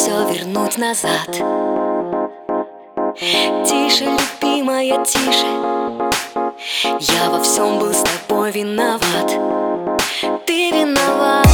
все вернуть назад. Тише, любимая, тише. Я во всем был с тобой виноват. Ты виноват.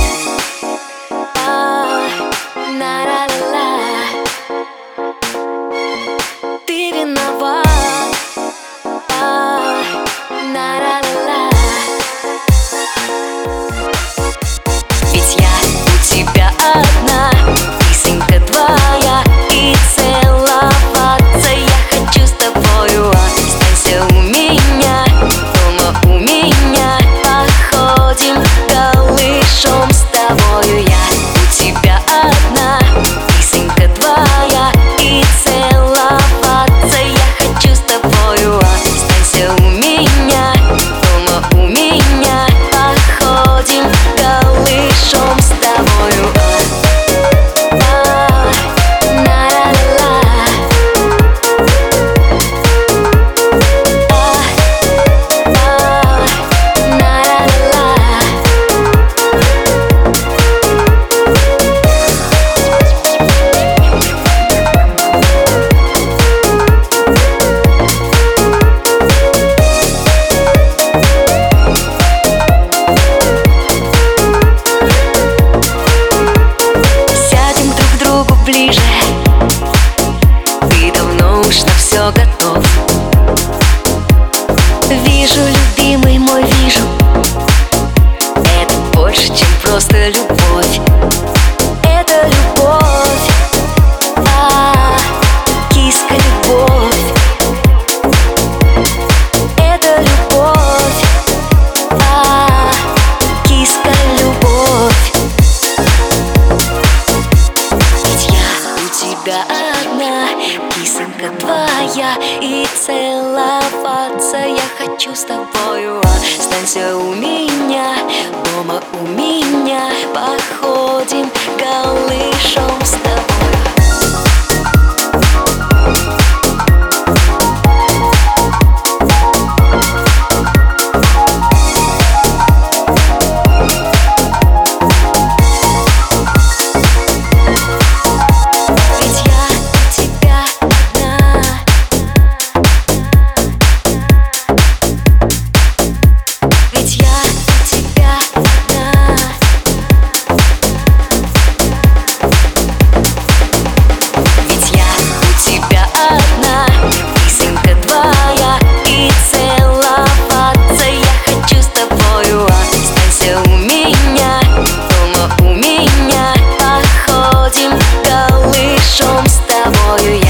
Вижу, любимый мой, вижу. Это больше, чем просто любовь. Это любовь. кожа твоя И целоваться я хочу с тобою. Останься у меня, дома у меня. нашем с тобою я